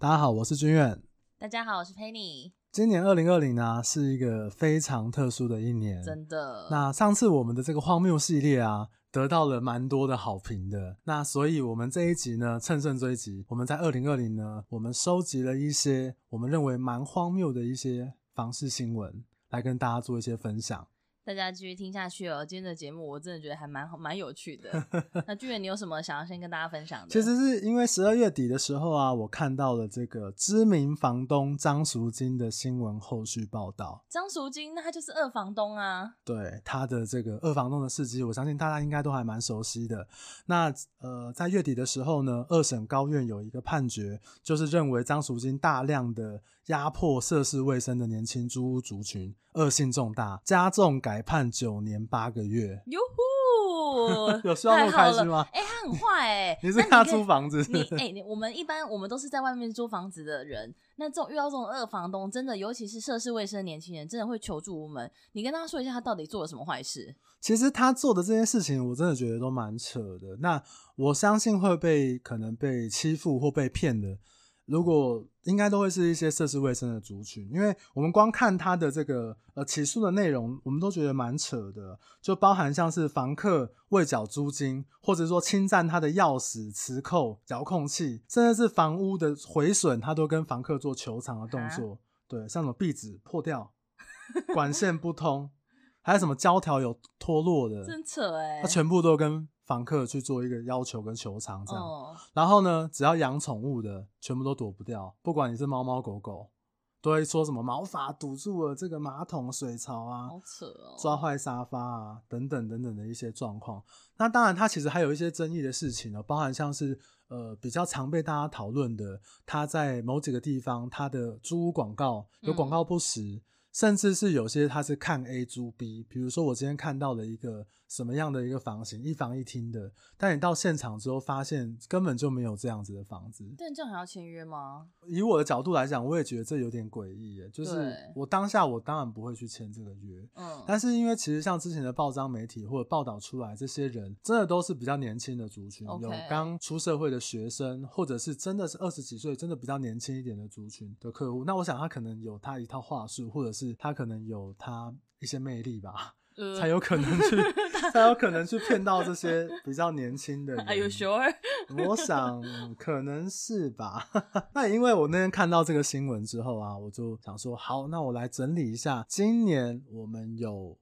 大家好，我是君远。大家好，我是 Penny。今年二零二零呢，是一个非常特殊的一年，真的。那上次我们的这个荒谬系列啊，得到了蛮多的好评的。那所以我们这一集呢，乘胜追击，我们在二零二零呢，我们收集了一些我们认为蛮荒谬的一些房事新闻，来跟大家做一些分享。大家继续听下去哦，今天的节目我真的觉得还蛮蛮有趣的。那俊远，你有什么想要先跟大家分享的？其实是因为十二月底的时候啊，我看到了这个知名房东张淑金的新闻后续报道。张淑金，那他就是二房东啊。对，他的这个二房东的事迹，我相信大家应该都还蛮熟悉的。那呃，在月底的时候呢，二审高院有一个判决，就是认为张淑金大量的压迫涉世未深的年轻租屋族群，恶性重大，加重改判九年八个月。哟呼，有需要那么开心吗？哎、欸，他很坏哎、欸，你是跟他租房子？你哎、欸，我们一般我们都是在外面租房子的人，那这种遇到这种二房东，真的，尤其是涉世未深的年轻人，真的会求助无门。你跟他说一下，他到底做了什么坏事？其实他做的这件事情，我真的觉得都蛮扯的。那我相信会被可能被欺负或被骗的。如果应该都会是一些涉世未深的族群，因为我们光看他的这个呃起诉的内容，我们都觉得蛮扯的，就包含像是房客未缴租金，或者说侵占他的钥匙、磁扣、遥控器，甚至是房屋的毁损，他都跟房客做求偿的动作。对，像什么壁纸破掉、管线不通，还有什么胶条有脱落的，真扯欸，他全部都跟。房客去做一个要求跟求偿这样，oh. 然后呢，只要养宠物的，全部都躲不掉。不管你是猫猫狗狗，都会说什么毛发堵住了这个马桶水槽啊，好扯哦，抓坏沙发啊，等等等等的一些状况。那当然，它其实还有一些争议的事情呢，包含像是呃比较常被大家讨论的，它在某几个地方它的租屋广告有广告不实。嗯甚至是有些他是看 A 租 B，比如说我今天看到了一个什么样的一个房型，一房一厅的，但你到现场之后发现根本就没有这样子的房子。但这样还要签约吗？以我的角度来讲，我也觉得这有点诡异耶。就是我当下我当然不会去签这个约，嗯，但是因为其实像之前的报章媒体或者报道出来，这些人真的都是比较年轻的族群，okay. 有刚出社会的学生，或者是真的是二十几岁，真的比较年轻一点的族群的客户。那我想他可能有他一套话术，或者是。他可能有他一些魅力吧，呃、才有可能去，才有可能去骗到这些比较年轻的人。Are you sure？我想可能是吧。那因为我那天看到这个新闻之后啊，我就想说，好，那我来整理一下，今年我们有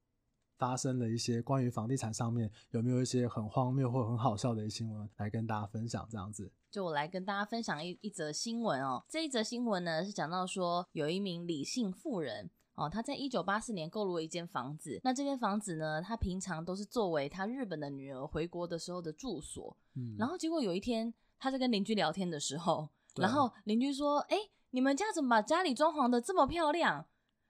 发生了一些关于房地产上面有没有一些很荒谬或很好笑的一些新闻来跟大家分享，这样子。就我来跟大家分享一一则新闻哦。这一则新闻呢是讲到说，有一名李姓妇人。哦，他在一九八四年购入了一间房子。那这间房子呢，他平常都是作为他日本的女儿回国的时候的住所。嗯，然后结果有一天，他在跟邻居聊天的时候，然后邻居说：“哎，你们家怎么把家里装潢的这么漂亮？”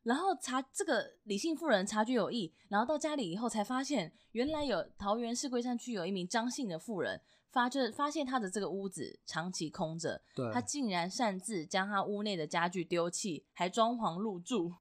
然后察这个李姓妇人察觉有异，然后到家里以后才发现，原来有桃园市龟山区有一名张姓的妇人。发就发现他的这个屋子长期空着，对，他竟然擅自将他屋内的家具丢弃，还装潢入住，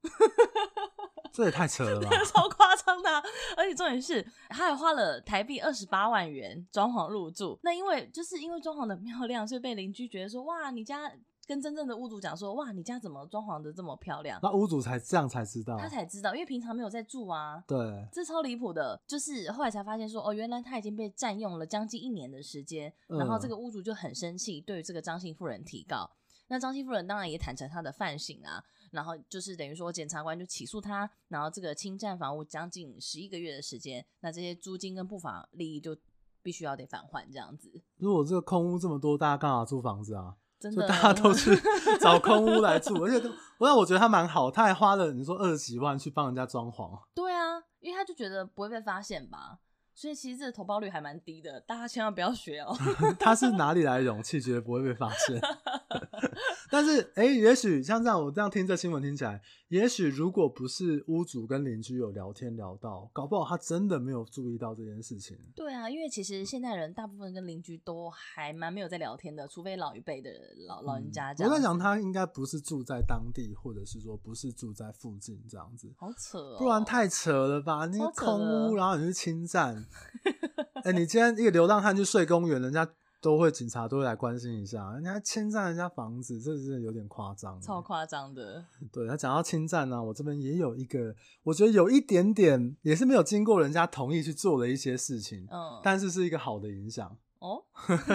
这也太扯了吧，超夸张的，而且重点是，他还花了台币二十八万元装潢入住。那因为就是因为装潢的漂亮，所以被邻居觉得说，哇，你家。跟真正的屋主讲说，哇，你家怎么装潢的这么漂亮？那屋主才这样才知道，他才知道，因为平常没有在住啊。对，这超离谱的，就是后来才发现说，哦，原来他已经被占用了将近一年的时间，然后这个屋主就很生气，对于这个张姓妇人提告。那张姓妇人当然也坦诚他的犯行啊，然后就是等于说检察官就起诉他，然后这个侵占房屋将近十一个月的时间，那这些租金跟不法利益就必须要得返还这样子。如果这个空屋这么多，大家干嘛租房子啊？真的，大家都去找空屋来住，而且都，我让我觉得他蛮好，他还花了你说二十几万去帮人家装潢。对啊，因为他就觉得不会被发现吧，所以其实这个投报率还蛮低的，大家千万不要学哦。他是哪里来的勇气，觉得不会被发现？但是，哎、欸，也许像这样，我这样听这新闻听起来，也许如果不是屋主跟邻居有聊天聊到，搞不好他真的没有注意到这件事情。对啊，因为其实现代人大部分跟邻居都还蛮没有在聊天的，除非老一辈的老老人家这样。我在想，他应该不是住在当地，或者是说不是住在附近这样子。好扯哦，不然太扯了吧？那个空屋，然后你去侵占。哎、欸，你今天一个流浪汉去睡公园，人家。都会警察都会来关心一下，人家侵占人家房子，这是有点夸张，超夸张的。对，他讲到侵占呢，我这边也有一个，我觉得有一点点也是没有经过人家同意去做的一些事情，嗯，但是是一个好的影响哦，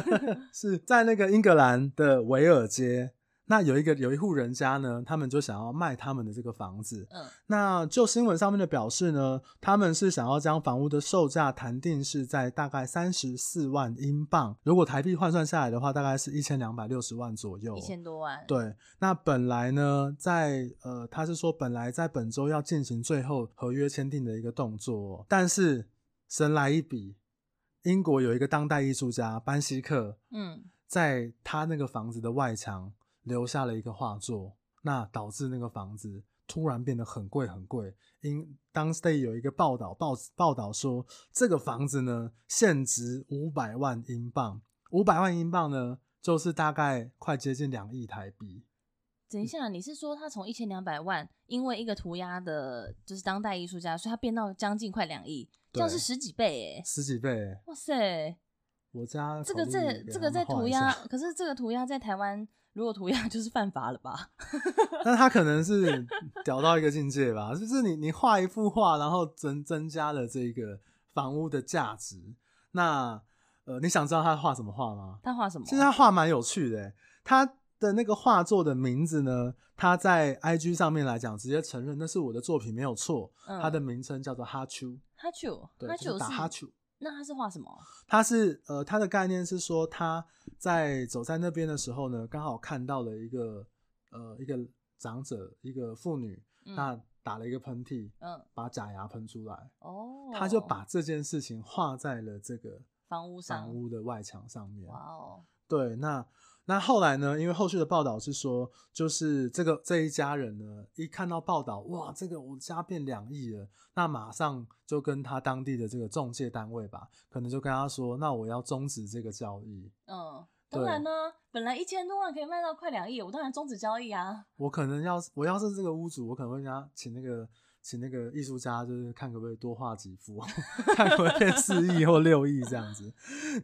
是在那个英格兰的维尔街。那有一个有一户人家呢，他们就想要卖他们的这个房子。嗯，那就新闻上面的表示呢，他们是想要将房屋的售价谈定是在大概三十四万英镑，如果台币换算下来的话，大概是一千两百六十万左右，一千多万。对，那本来呢，在呃，他是说本来在本周要进行最后合约签订的一个动作，但是神来一笔，英国有一个当代艺术家班希克，嗯，在他那个房子的外墙。留下了一个画作，那导致那个房子突然变得很贵很贵。因当时有一个报道报报道说，这个房子呢现值五百万英镑，五百万英镑呢就是大概快接近两亿台币。等一下，你是说他从一千两百万，因为一个涂鸦的，就是当代艺术家，所以他变到将近快两亿，这样是十几倍哎，十几倍，哇塞！我家这个在这个在涂鸦，可是这个涂鸦在台湾。如果涂鸦 就是犯法了吧？那他可能是屌到一个境界吧，就是你你画一幅画，然后增增加了这个房屋的价值。那呃，你想知道他画什么画吗？他画什么？其实他画蛮有趣的。他的那个画作的名字呢，他在 IG 上面来讲，直接承认那是我的作品没有错。嗯。他的名称叫做哈丘。哈丘。对，就是打哈丘。那他是画什么？他是呃，他的概念是说他在走在那边的时候呢，刚好看到了一个呃一个长者，一个妇女，那、嗯、打了一个喷嚏，嗯，把假牙喷出来，哦，他就把这件事情画在了这个房屋上，房屋的外墙上面。哇哦，对，那。那后来呢？因为后续的报道是说，就是这个这一家人呢，一看到报道，哇，这个我家变两亿了，那马上就跟他当地的这个中介单位吧，可能就跟他说，那我要终止这个交易。嗯，当然呢，本来一千多万可以卖到快两亿，我当然终止交易啊。我可能要，我要是这个屋主，我可能会跟他请那个。请那个艺术家，就是看可不可以多画几幅，看可不可以四亿或六亿这样子。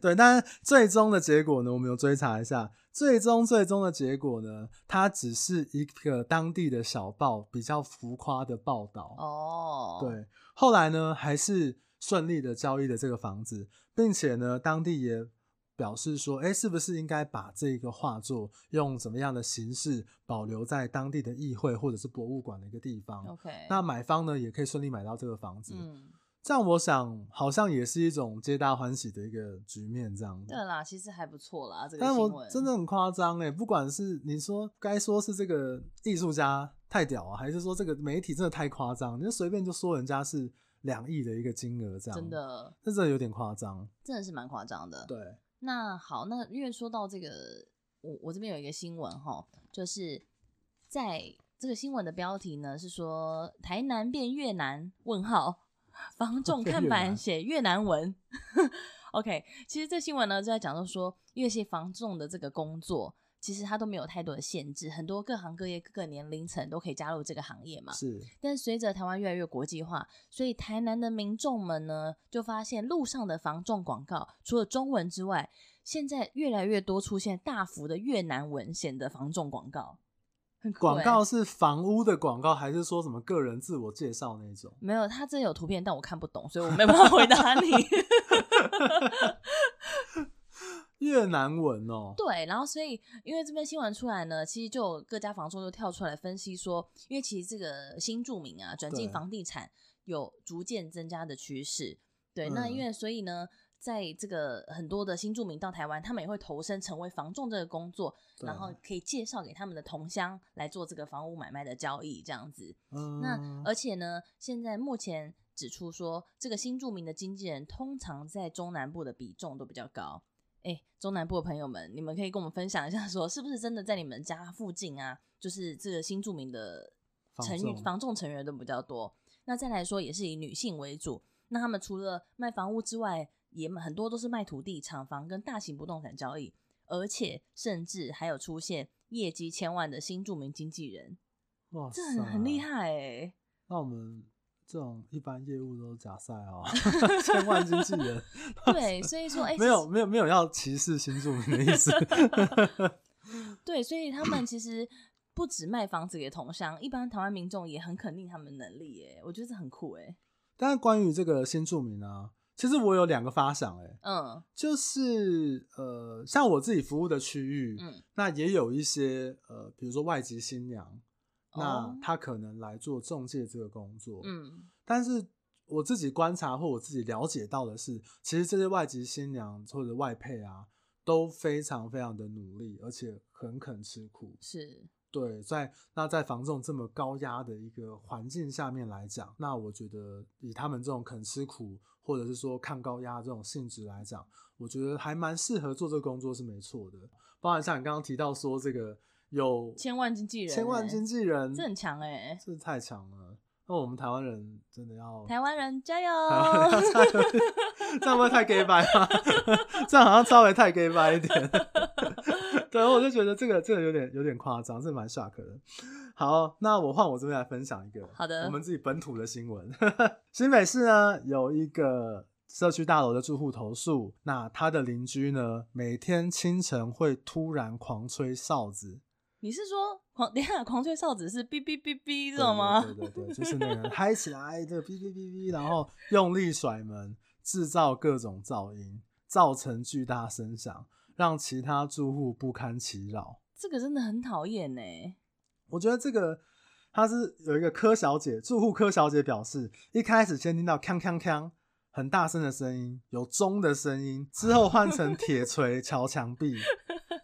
对，但是最终的结果呢，我们有追查一下，最终最终的结果呢，它只是一个当地的小报比较浮夸的报道。哦，对，后来呢，还是顺利的交易了这个房子，并且呢，当地也。表示说，哎、欸，是不是应该把这个画作用怎么样的形式保留在当地的议会或者是博物馆的一个地方？OK，那买方呢也可以顺利买到这个房子。嗯，这样我想好像也是一种皆大欢喜的一个局面，这样子。对啦，其实还不错啦。这个但我真的很夸张哎，不管是你说该说是这个艺术家太屌啊，还是说这个媒体真的太夸张，你就随便就说人家是两亿的一个金额，这样真的，这真的有点夸张，真的是蛮夸张的。对。那好，那因为说到这个，我我这边有一个新闻哈，就是在这个新闻的标题呢是说台南变越南？问号，房仲看板写越南文。OK，其实这新闻呢就在讲到说，因为是房仲的这个工作。其实它都没有太多的限制，很多各行各业、各个年龄层都可以加入这个行业嘛。是。但随着台湾越来越国际化，所以台南的民众们呢，就发现路上的防重广告，除了中文之外，现在越来越多出现大幅的越南文显的防重广告。很欸。广告是房屋的广告，还是说什么个人自我介绍那种？没有，它这有图片，但我看不懂，所以我没办法回答你。越南文哦，对，然后所以因为这篇新闻出来呢，其实就有各家房仲就跳出来分析说，因为其实这个新住民啊转进房地产有逐渐增加的趋势，对，对，那因为所以呢，在这个很多的新住民到台湾，他们也会投身成为房仲这个工作，然后可以介绍给他们的同乡来做这个房屋买卖的交易这样子。嗯，那而且呢，现在目前指出说，这个新住民的经纪人通常在中南部的比重都比较高。哎、欸，中南部的朋友们，你们可以跟我们分享一下，说是不是真的在你们家附近啊？就是这个新著名的成房众成员都比较多。那再来说，也是以女性为主。那他们除了卖房屋之外，也很多都是卖土地、厂房跟大型不动产交易，而且甚至还有出现业绩千万的新著名经纪人。哇，这很很厉害哎、欸。那我们。这种一般业务都是假赛哦，千万经纪人。对，所以说，哎、欸，没有没有没有要歧视新住民的意思。对，所以他们其实不止卖房子给同乡，一般台湾民众也很肯定他们能力耶，我觉得这很酷哎。但是关于这个新住民啊，其实我有两个发想哎，嗯，就是呃，像我自己服务的区域，嗯，那也有一些呃，比如说外籍新娘。那他可能来做中介这个工作，嗯，但是我自己观察或我自己了解到的是，其实这些外籍新娘或者外配啊，都非常非常的努力，而且很肯吃苦，是。对，在那在房仲这么高压的一个环境下面来讲，那我觉得以他们这种肯吃苦或者是说抗高压这种性质来讲，我觉得还蛮适合做这个工作是没错的，包含像你刚刚提到说这个。有千万经纪人，千万经纪人，这很强哎，这太强了。那我们台湾人真的要台湾人加油！这样会不会太 gay 掰吗？这样好像稍微太 gay 掰一点。对，我就觉得这个这个有点有点夸张，这蛮 shock 的。好，那我换我这边来分享一个，好的，我们自己本土的新闻。新北市呢有一个社区大楼的住户投诉，那他的邻居呢每天清晨会突然狂吹哨子。你是说狂？等下，狂吹哨子是哔哔哔哔这种吗？对对对，就是那个嗨起来，这个哔哔哔哔，然后用力甩门，制造各种噪音，造成巨大声响，让其他住户不堪其扰。这个真的很讨厌呢。我觉得这个他是有一个柯小姐，住户柯小姐表示，一开始先听到锵锵锵很大声的声音，有钟的声音，之后换成铁锤 敲墙壁。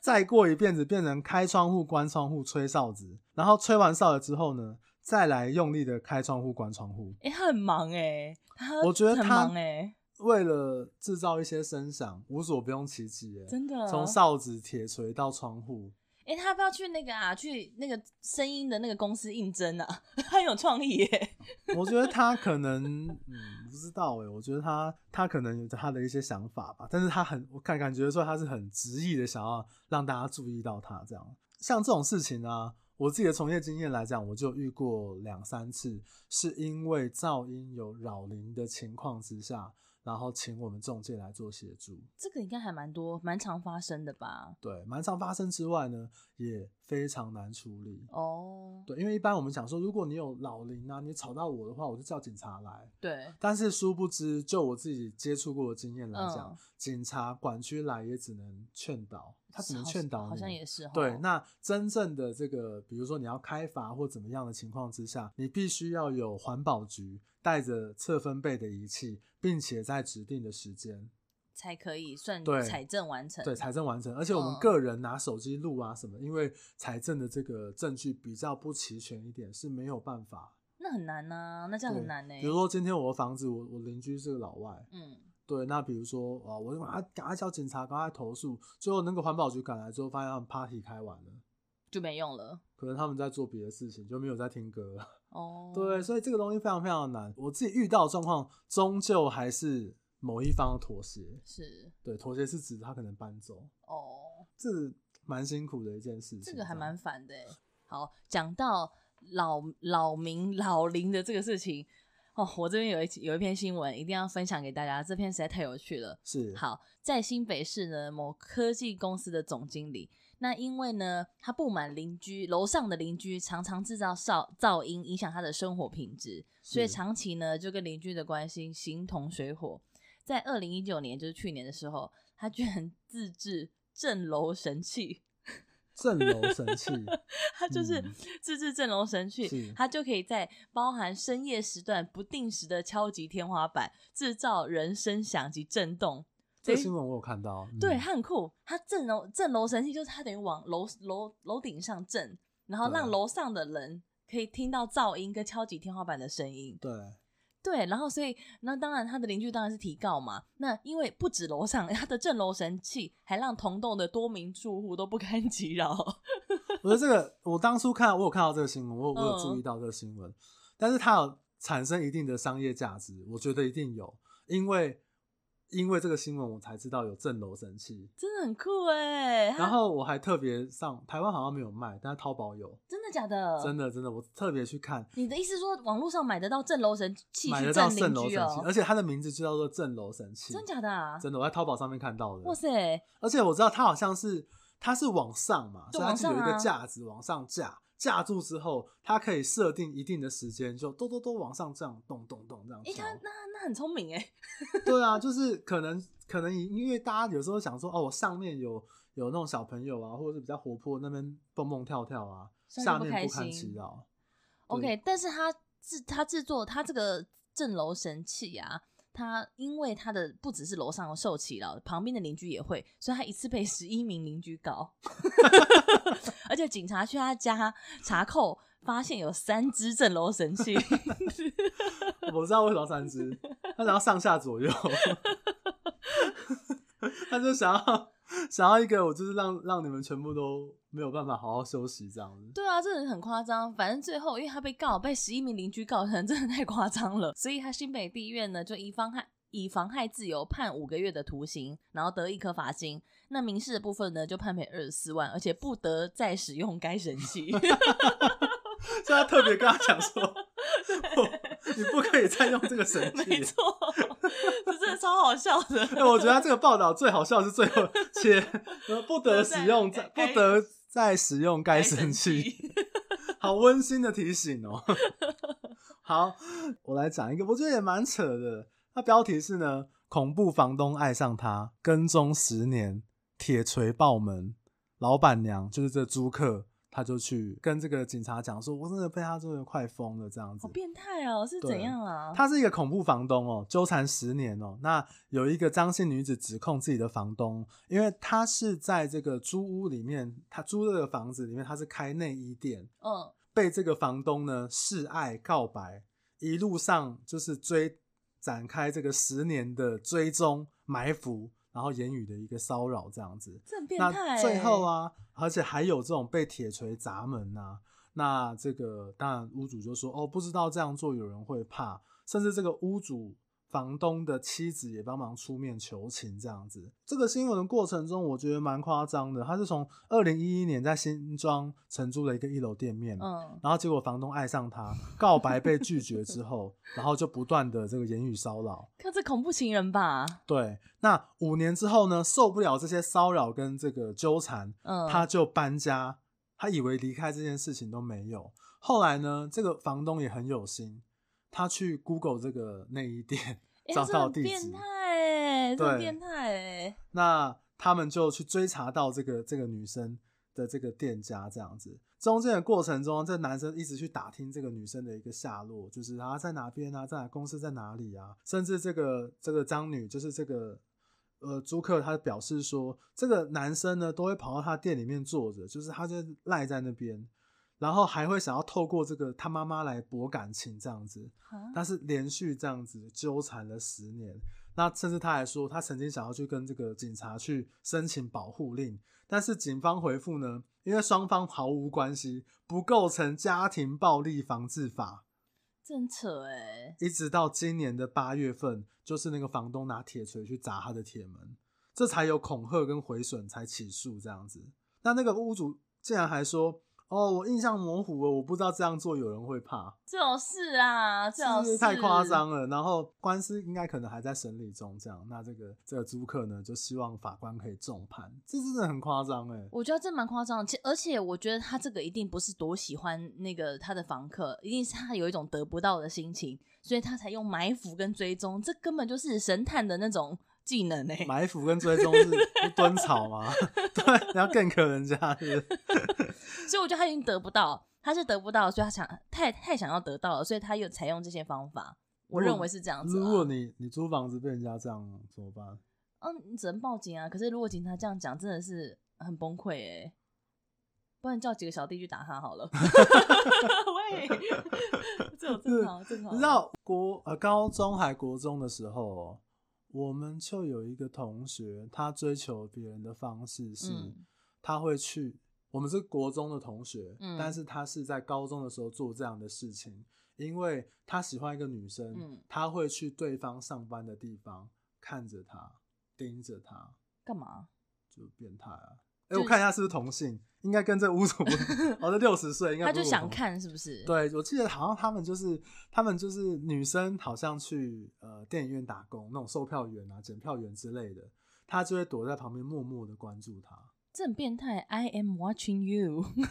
再过一遍子，变成开窗户、关窗户、吹哨子，然后吹完哨了之后呢，再来用力的开窗户、关窗户。哎、欸，他很忙哎、欸，他我觉得他为了制造一些声响，无所不用其极哎，真的，从哨子、铁锤到窗户。哎、欸，他要不要去那个啊？去那个声音的那个公司应征啊？他有创意耶。我觉得他可能，嗯，不知道哎。我觉得他他可能有他的一些想法吧。但是他很，我看感觉说他是很执意的，想要让大家注意到他这样。像这种事情啊，我自己的从业经验来讲，我就遇过两三次，是因为噪音有扰邻的情况之下。然后请我们中介来做协助，这个应该还蛮多、蛮常发生的吧？对，蛮常发生之外呢，也非常难处理哦。对，因为一般我们讲说，如果你有老龄啊，你吵到我的话，我就叫警察来。对。但是殊不知，就我自己接触过的经验来讲，嗯、警察管区来也只能劝导，他只能劝导你。好像也是。对，那真正的这个，比如说你要开罚或怎么样的情况之下，你必须要有环保局带着测分贝的仪器。并且在指定的时间才可以算财政完成。对，财政完成。而且我们个人拿手机录啊什么，嗯、因为财政的这个证据比较不齐全一点，是没有办法。那很难呐、啊，那这样很难呢。比如说今天我的房子，我我邻居是个老外，嗯，对。那比如说啊，我就赶快赶快叫警察，赶快投诉。最后那个环保局赶来之后，发现他们 party 开完了，就没用了。可能他们在做别的事情，就没有在听歌。哦，对，所以这个东西非常非常的难。我自己遇到的状况，终究还是某一方妥协。是，对，妥协是指他可能搬走。哦，这蛮辛苦的一件事情。这个还蛮烦的。好，讲到老老民老龄的这个事情，哦，我这边有一有一篇新闻，一定要分享给大家。这篇实在太有趣了。是，好，在新北市呢，某科技公司的总经理。那因为呢，他不满邻居楼上的邻居常常制造噪噪音，影响他的生活品质，所以长期呢就跟邻居的关系形同水火。在二零一九年，就是去年的时候，他居然 自制震楼神器。震楼神器，他就是自制震楼神器，它就可以在包含深夜时段不定时的敲击天花板，制造人声响及震动。这个新闻我有看到，对，它很酷。它震楼震楼神器就是它等于往楼楼楼顶上震，然后让楼上的人可以听到噪音跟敲击天花板的声音。对对，然后所以那当然他的邻居当然是提告嘛。那因为不止楼上，他的震楼神器还让同栋的多名住户都不堪其扰。我觉得这个，我当初看我有看到这个新闻，我有我有注意到这个新闻，嗯、但是它有产生一定的商业价值，我觉得一定有，因为。因为这个新闻，我才知道有震楼神器，真的很酷哎。然后我还特别上台湾好像没有卖，但是淘宝有。真的假的？真的真的，我特别去看。你的意思说网络上买得到震楼神器，买得到震楼神器，而且它的名字就叫做震楼神器。真假的啊？真的，我在淘宝上面看到的。哇塞！而且我知道它好像是它是往上嘛，对所以它是有一个架子往往上架。架住之后，它可以设定一定的时间，就咚咚咚往上这样咚咚哎、欸，他那那很聪明哎。对啊，就是可能可能因为大家有时候想说，哦，我上面有有那种小朋友啊，或者是比较活泼，那边蹦蹦跳跳啊，下面不堪其扰。OK，但是他制他制作他这个镇楼神器啊。他因为他的不只是楼上受气了，旁边的邻居也会，所以他一次被十一名邻居告，而且警察去他家查扣，发现有三只镇楼神器。我知道为什么三只，他想要上下左右，他就想要。想要一个，我就是让让你们全部都没有办法好好休息这样子。对啊，这人很夸张。反正最后，因为他被告，被十一名邻居告成，真的太夸张了。所以他新北地院呢，就以妨害以妨害自由判五个月的徒刑，然后得一颗罚金。那民事的部分呢，就判赔二十四万，而且不得再使用该神器。所以他特别跟他讲说，你不可以再用这个神器。没错。这真的超好笑的。哎，我觉得他这个报道最好笑是最后且，不得使用再不得再使用该神器，好温馨的提醒哦。好，我来讲一个，我觉得也蛮扯的。它标题是呢，恐怖房东爱上他，跟踪十年，铁锤爆门，老板娘就是这租客。他就去跟这个警察讲说：“我真的被他真的快疯了，这样子。”好变态哦！是怎样啊？他是一个恐怖房东哦，纠缠十年哦。那有一个张姓女子指控自己的房东，因为她是在这个租屋里面，她租这个房子里面，她是开内衣店，嗯，被这个房东呢示爱告白，一路上就是追展开这个十年的追踪埋伏。然后言语的一个骚扰这样子，这很变态欸。那最后啊，而且还有这种被铁锤砸门呐、啊，那这个当然屋主就说哦，不知道这样做有人会怕，甚至这个屋主。房东的妻子也帮忙出面求情，这样子。这个新闻的过程中，我觉得蛮夸张的。他是从二零一一年在新庄承租了一个一楼店面，嗯，然后结果房东爱上他，告白被拒绝之后，然后就不断的这个言语骚扰。他是恐怖情人吧？对。那五年之后呢，受不了这些骚扰跟这个纠缠，嗯，他就搬家。他以为离开这件事情都没有。后来呢，这个房东也很有心。他去 Google 这个内衣店，找到地址，变态哎，对，变态哎。那他们就去追查到这个这个女生的这个店家，这样子。中间的过程中，这男生一直去打听这个女生的一个下落，就是她在哪边啊，在哪公司在哪里啊？甚至这个这个张女，就是这个呃租客，他表示说，这个男生呢都会跑到他店里面坐着，就是他就赖在那边。然后还会想要透过这个他妈妈来博感情这样子，但是连续这样子纠缠了十年，那甚至他还说他曾经想要去跟这个警察去申请保护令，但是警方回复呢，因为双方毫无关系，不构成家庭暴力防治法，真扯哎！一直到今年的八月份，就是那个房东拿铁锤去砸他的铁门，这才有恐吓跟毁损才起诉这样子。那那个屋主竟然还说。哦，我印象模糊了，我不知道这样做有人会怕。这种事啊，这种事太夸张了。然后官司应该可能还在审理中，这样。那这个这个租客呢，就希望法官可以重判。这真的很夸张哎。我觉得这蛮夸张，其而且我觉得他这个一定不是多喜欢那个他的房客，一定是他有一种得不到的心情，所以他才用埋伏跟追踪。这根本就是神探的那种。技能呢、欸？埋伏跟追踪是蹲草吗？对，然后更可人家是，是。所以我觉得他已经得不到，他是得不到，所以他想太太想要得到了，所以他又采用这些方法。我认为是这样子、啊。如果你你租房子被人家这样怎么办？嗯，你只能报警啊。可是如果警察这样讲，真的是很崩溃哎。不然叫几个小弟去打他好了。喂，这种正常正常。你知道国呃高中还国中的时候。我们就有一个同学，他追求别人的方式是，他会去。我们是国中的同学，嗯但是他是在高中的时候做这样的事情，因为他喜欢一个女生，他会去对方上班的地方看着他，盯着他，干嘛？就变态啊！哎、欸，我看一下是不是同性，应该跟这屋主，哦，这六十岁，应该他就想看是不是？对，我记得好像他们就是他们就是女生，好像去呃电影院打工那种售票员啊、检票员之类的，他就会躲在旁边默默的关注他。这很变态，I am watching you。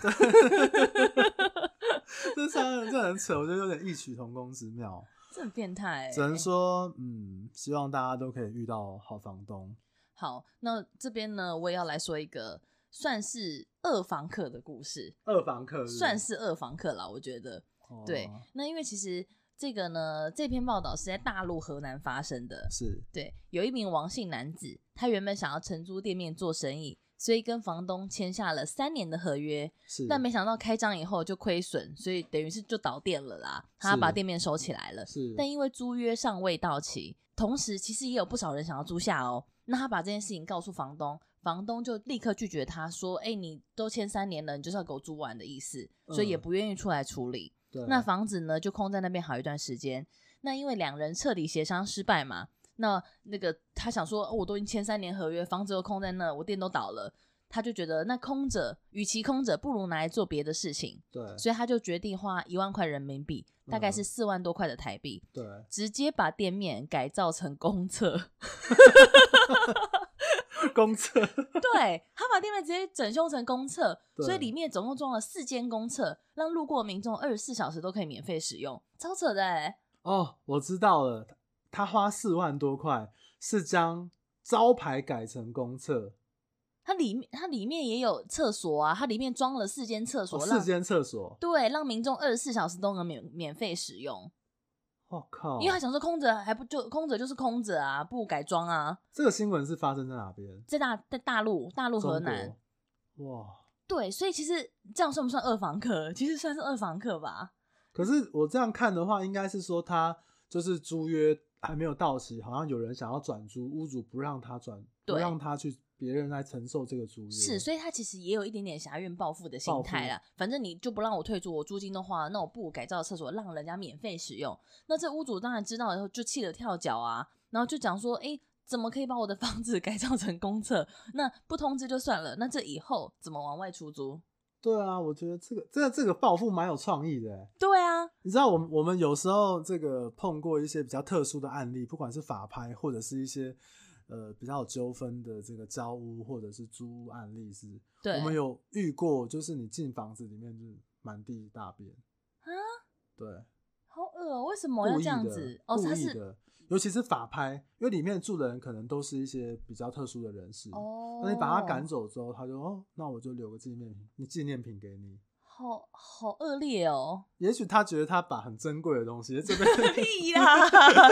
这三人这很扯，我觉得有点异曲同工之妙。这很变态，只能说，嗯，希望大家都可以遇到好房东。好，那这边呢，我也要来说一个算是二房客的故事。二房客是算是二房客啦，我觉得。哦、对，那因为其实这个呢，这篇报道是在大陆河南发生的。是对，有一名王姓男子，他原本想要承租店面做生意。所以跟房东签下了三年的合约，是，但没想到开张以后就亏损，所以等于是就倒店了啦。他把店面收起来了，是。但因为租约尚未到期，同时其实也有不少人想要租下哦。那他把这件事情告诉房东，房东就立刻拒绝他说：“哎、欸，你都签三年了，你就是要给我租完的意思。”所以也不愿意出来处理。对。那房子呢就空在那边好一段时间。那因为两人彻底协商失败嘛。那那个他想说，哦，我都已经签三年合约，房子又空在那，我店都倒了，他就觉得那空着，与其空着，不如拿来做别的事情。对，所以他就决定花一万块人民币，大概是四万多块的台币，对，直接把店面改造成公厕。公厕，对，他把店面直接整修成公厕，所以里面总共装了四间公厕，让路过民众二十四小时都可以免费使用，超扯的哎。哦，我知道了。他花四万多块，是将招牌改成公厕。它里面，它里面也有厕所啊，它里面装了四间厕所，哦、四间厕所，对，让民众二十四小时都能免免费使用。我、哦、靠！因为他想说空着还不就空着就是空着啊，不改装啊。这个新闻是发生在哪边？在大在大陆，大陆河南。哇，对，所以其实这样算不算二房客？其实算是二房客吧。可是我这样看的话，应该是说他就是租约。还没有到期，好像有人想要转租，屋主不让他转，不让他去别人来承受这个租约。是，所以他其实也有一点点侠怨报复的心态啦。反正你就不让我退租，我租金都花了，那我不如改造厕所，让人家免费使用。那这屋主当然知道以后就气得跳脚啊，然后就讲说：“哎，怎么可以把我的房子 改造成公厕？那不通知就算了，那这以后怎么往外出租？”对啊，我觉得这个这个这个暴富蛮有创意的。对啊，你知道我们我们有时候这个碰过一些比较特殊的案例，不管是法拍或者是一些呃比较有纠纷的这个交屋或者是租屋案例是，是我们有遇过，就是你进房子里面就是满地大便啊，对，好恶喔，为什么要这样子？哦，他是。尤其是法拍，因为里面住的人可能都是一些比较特殊的人士。哦。那你把他赶走之后，他就哦，那我就留个纪念品，你纪念品给你。好好恶劣哦。也许他觉得他把很珍贵的东西这边 屁啦，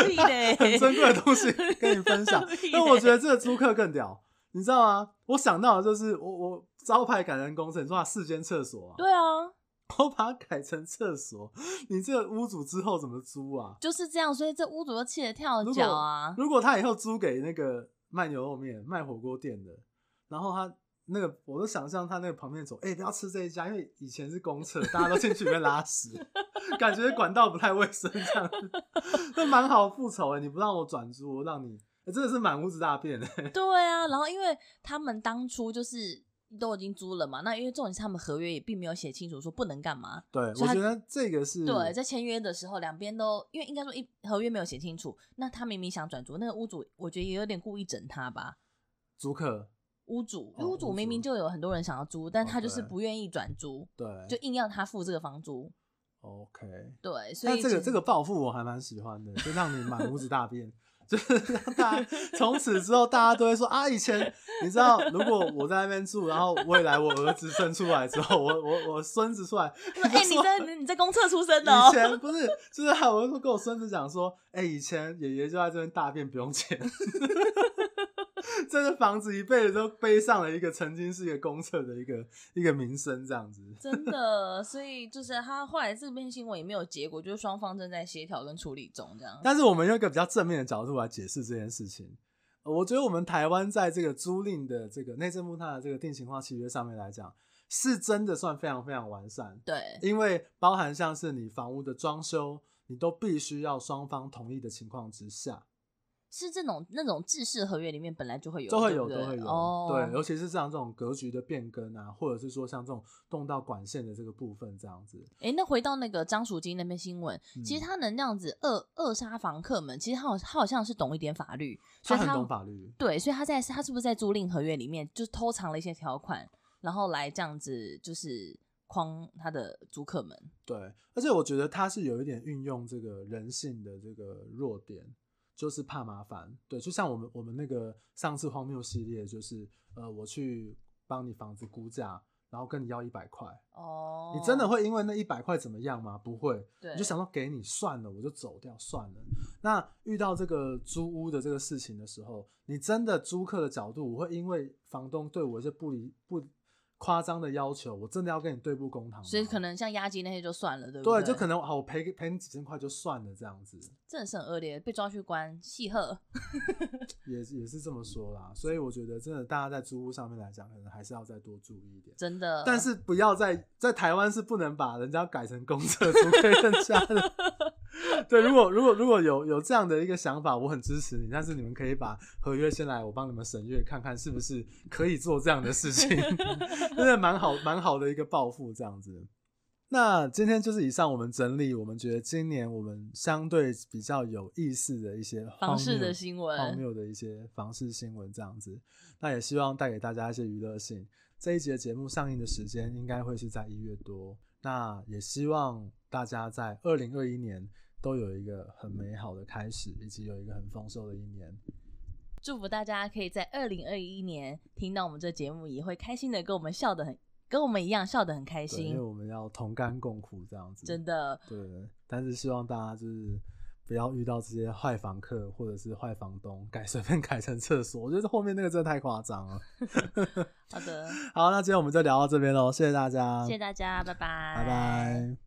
屁嘞，很珍贵的东西跟你分享。但我觉得这个租客更屌，你知道吗？我想到的就是我我招牌感人工程，你说他四间厕所啊？对啊。我把它改成厕所，你这个屋主之后怎么租啊？就是这样，所以这屋主都气得跳脚啊如！如果他以后租给那个卖牛肉面、卖火锅店的，然后他那个，我都想象他那个旁边走，哎、欸，不要吃这一家，因为以前是公厕，大家都进去里面拉屎，感觉管道不太卫生，这样子，那蛮好复仇哎！你不让我转租，我让你，欸、真的是满屋子大便哎！对啊，然后因为他们当初就是。都已经租了嘛？那因为重点是他们合约也并没有写清楚说不能干嘛。对，我觉得这个是对，在签约的时候两边都因为应该说一合约没有写清楚，那他明明想转租，那个屋主我觉得也有点故意整他吧。租客，屋主，屋主明明就有很多人想要租，但他就是不愿意转租，对，就硬要他付这个房租。OK，对，所以这个这个报复我还蛮喜欢的，就让你满屋子大便。就是让大家从此之后，大家都会说啊，以前你知道，如果我在那边住，然后未来我儿子生出来之后，我我我孙子出来，哎、欸，你在你在公厕出生的哦？以前不是，就是我跟我孙子讲说，哎、欸，以前爷爷就在这边大便不用钱。这个房子一辈子都背上了一个曾经是一个公厕的一个一个名声，这样子。真的，所以就是他后来这边新闻也没有结果，就是双方正在协调跟处理中，这样。但是我们用一个比较正面的角度来解释这件事情，我觉得我们台湾在这个租赁的这个内政部它的这个定型化契约上面来讲，是真的算非常非常完善。对，因为包含像是你房屋的装修，你都必须要双方同意的情况之下。是这种那种制式合约里面本来就会有，都会有，对对都会有。哦，对，尤其是像这种格局的变更啊，或者是说像这种动到管线的这个部分这样子。哎、欸，那回到那个张淑金那边新闻，嗯、其实他能这样子扼扼杀房客们，其实他好他好像是懂一点法律，所以他，他很懂法律。对，所以他在他是不是在租赁合约里面就偷藏了一些条款，然后来这样子就是框他的租客们。对，而且我觉得他是有一点运用这个人性的这个弱点。就是怕麻烦，对，就像我们我们那个上次荒谬系列，就是呃，我去帮你房子估价，然后跟你要一百块，哦，你真的会因为那一百块怎么样吗？不会，对，你就想到给你算了，我就走掉算了。那遇到这个租屋的这个事情的时候，你真的租客的角度，我会因为房东对我一些不理不。夸张的要求，我真的要跟你对簿公堂，所以可能像押金那些就算了，对不对？对，就可能好，我赔赔你几千块就算了，这样子。这很恶劣，被抓去关，戏鹤。也也是这么说啦，所以我觉得真的，大家在租屋上面来讲，可能还是要再多注意一点。真的，但是不要在在台湾是不能把人家改成公厕除非人家的。对，如果如果如果有有这样的一个想法，我很支持你。但是你们可以把合约先来，我帮你们审阅，看看是不是可以做这样的事情，真的蛮好蛮好的一个报复这样子。那今天就是以上我们整理，我们觉得今年我们相对比较有意思的一些房市的新闻，荒谬的一些房事新闻这样子。那也希望带给大家一些娱乐性。这一集的节目上映的时间应该会是在一月多。那也希望大家在二零二一年。都有一个很美好的开始，以及有一个很丰收的一年。祝福大家可以在二零二一年听到我们这节目，也会开心的跟我们笑得很，跟我们一样笑得很开心。因为我们要同甘共苦这样子。真的。对，但是希望大家就是不要遇到这些坏房客或者是坏房东，改 随便改成厕所。我觉得后面那个真的太夸张了。好的。好，那今天我们就聊到这边喽，谢谢大家。谢谢大家，拜拜。拜拜。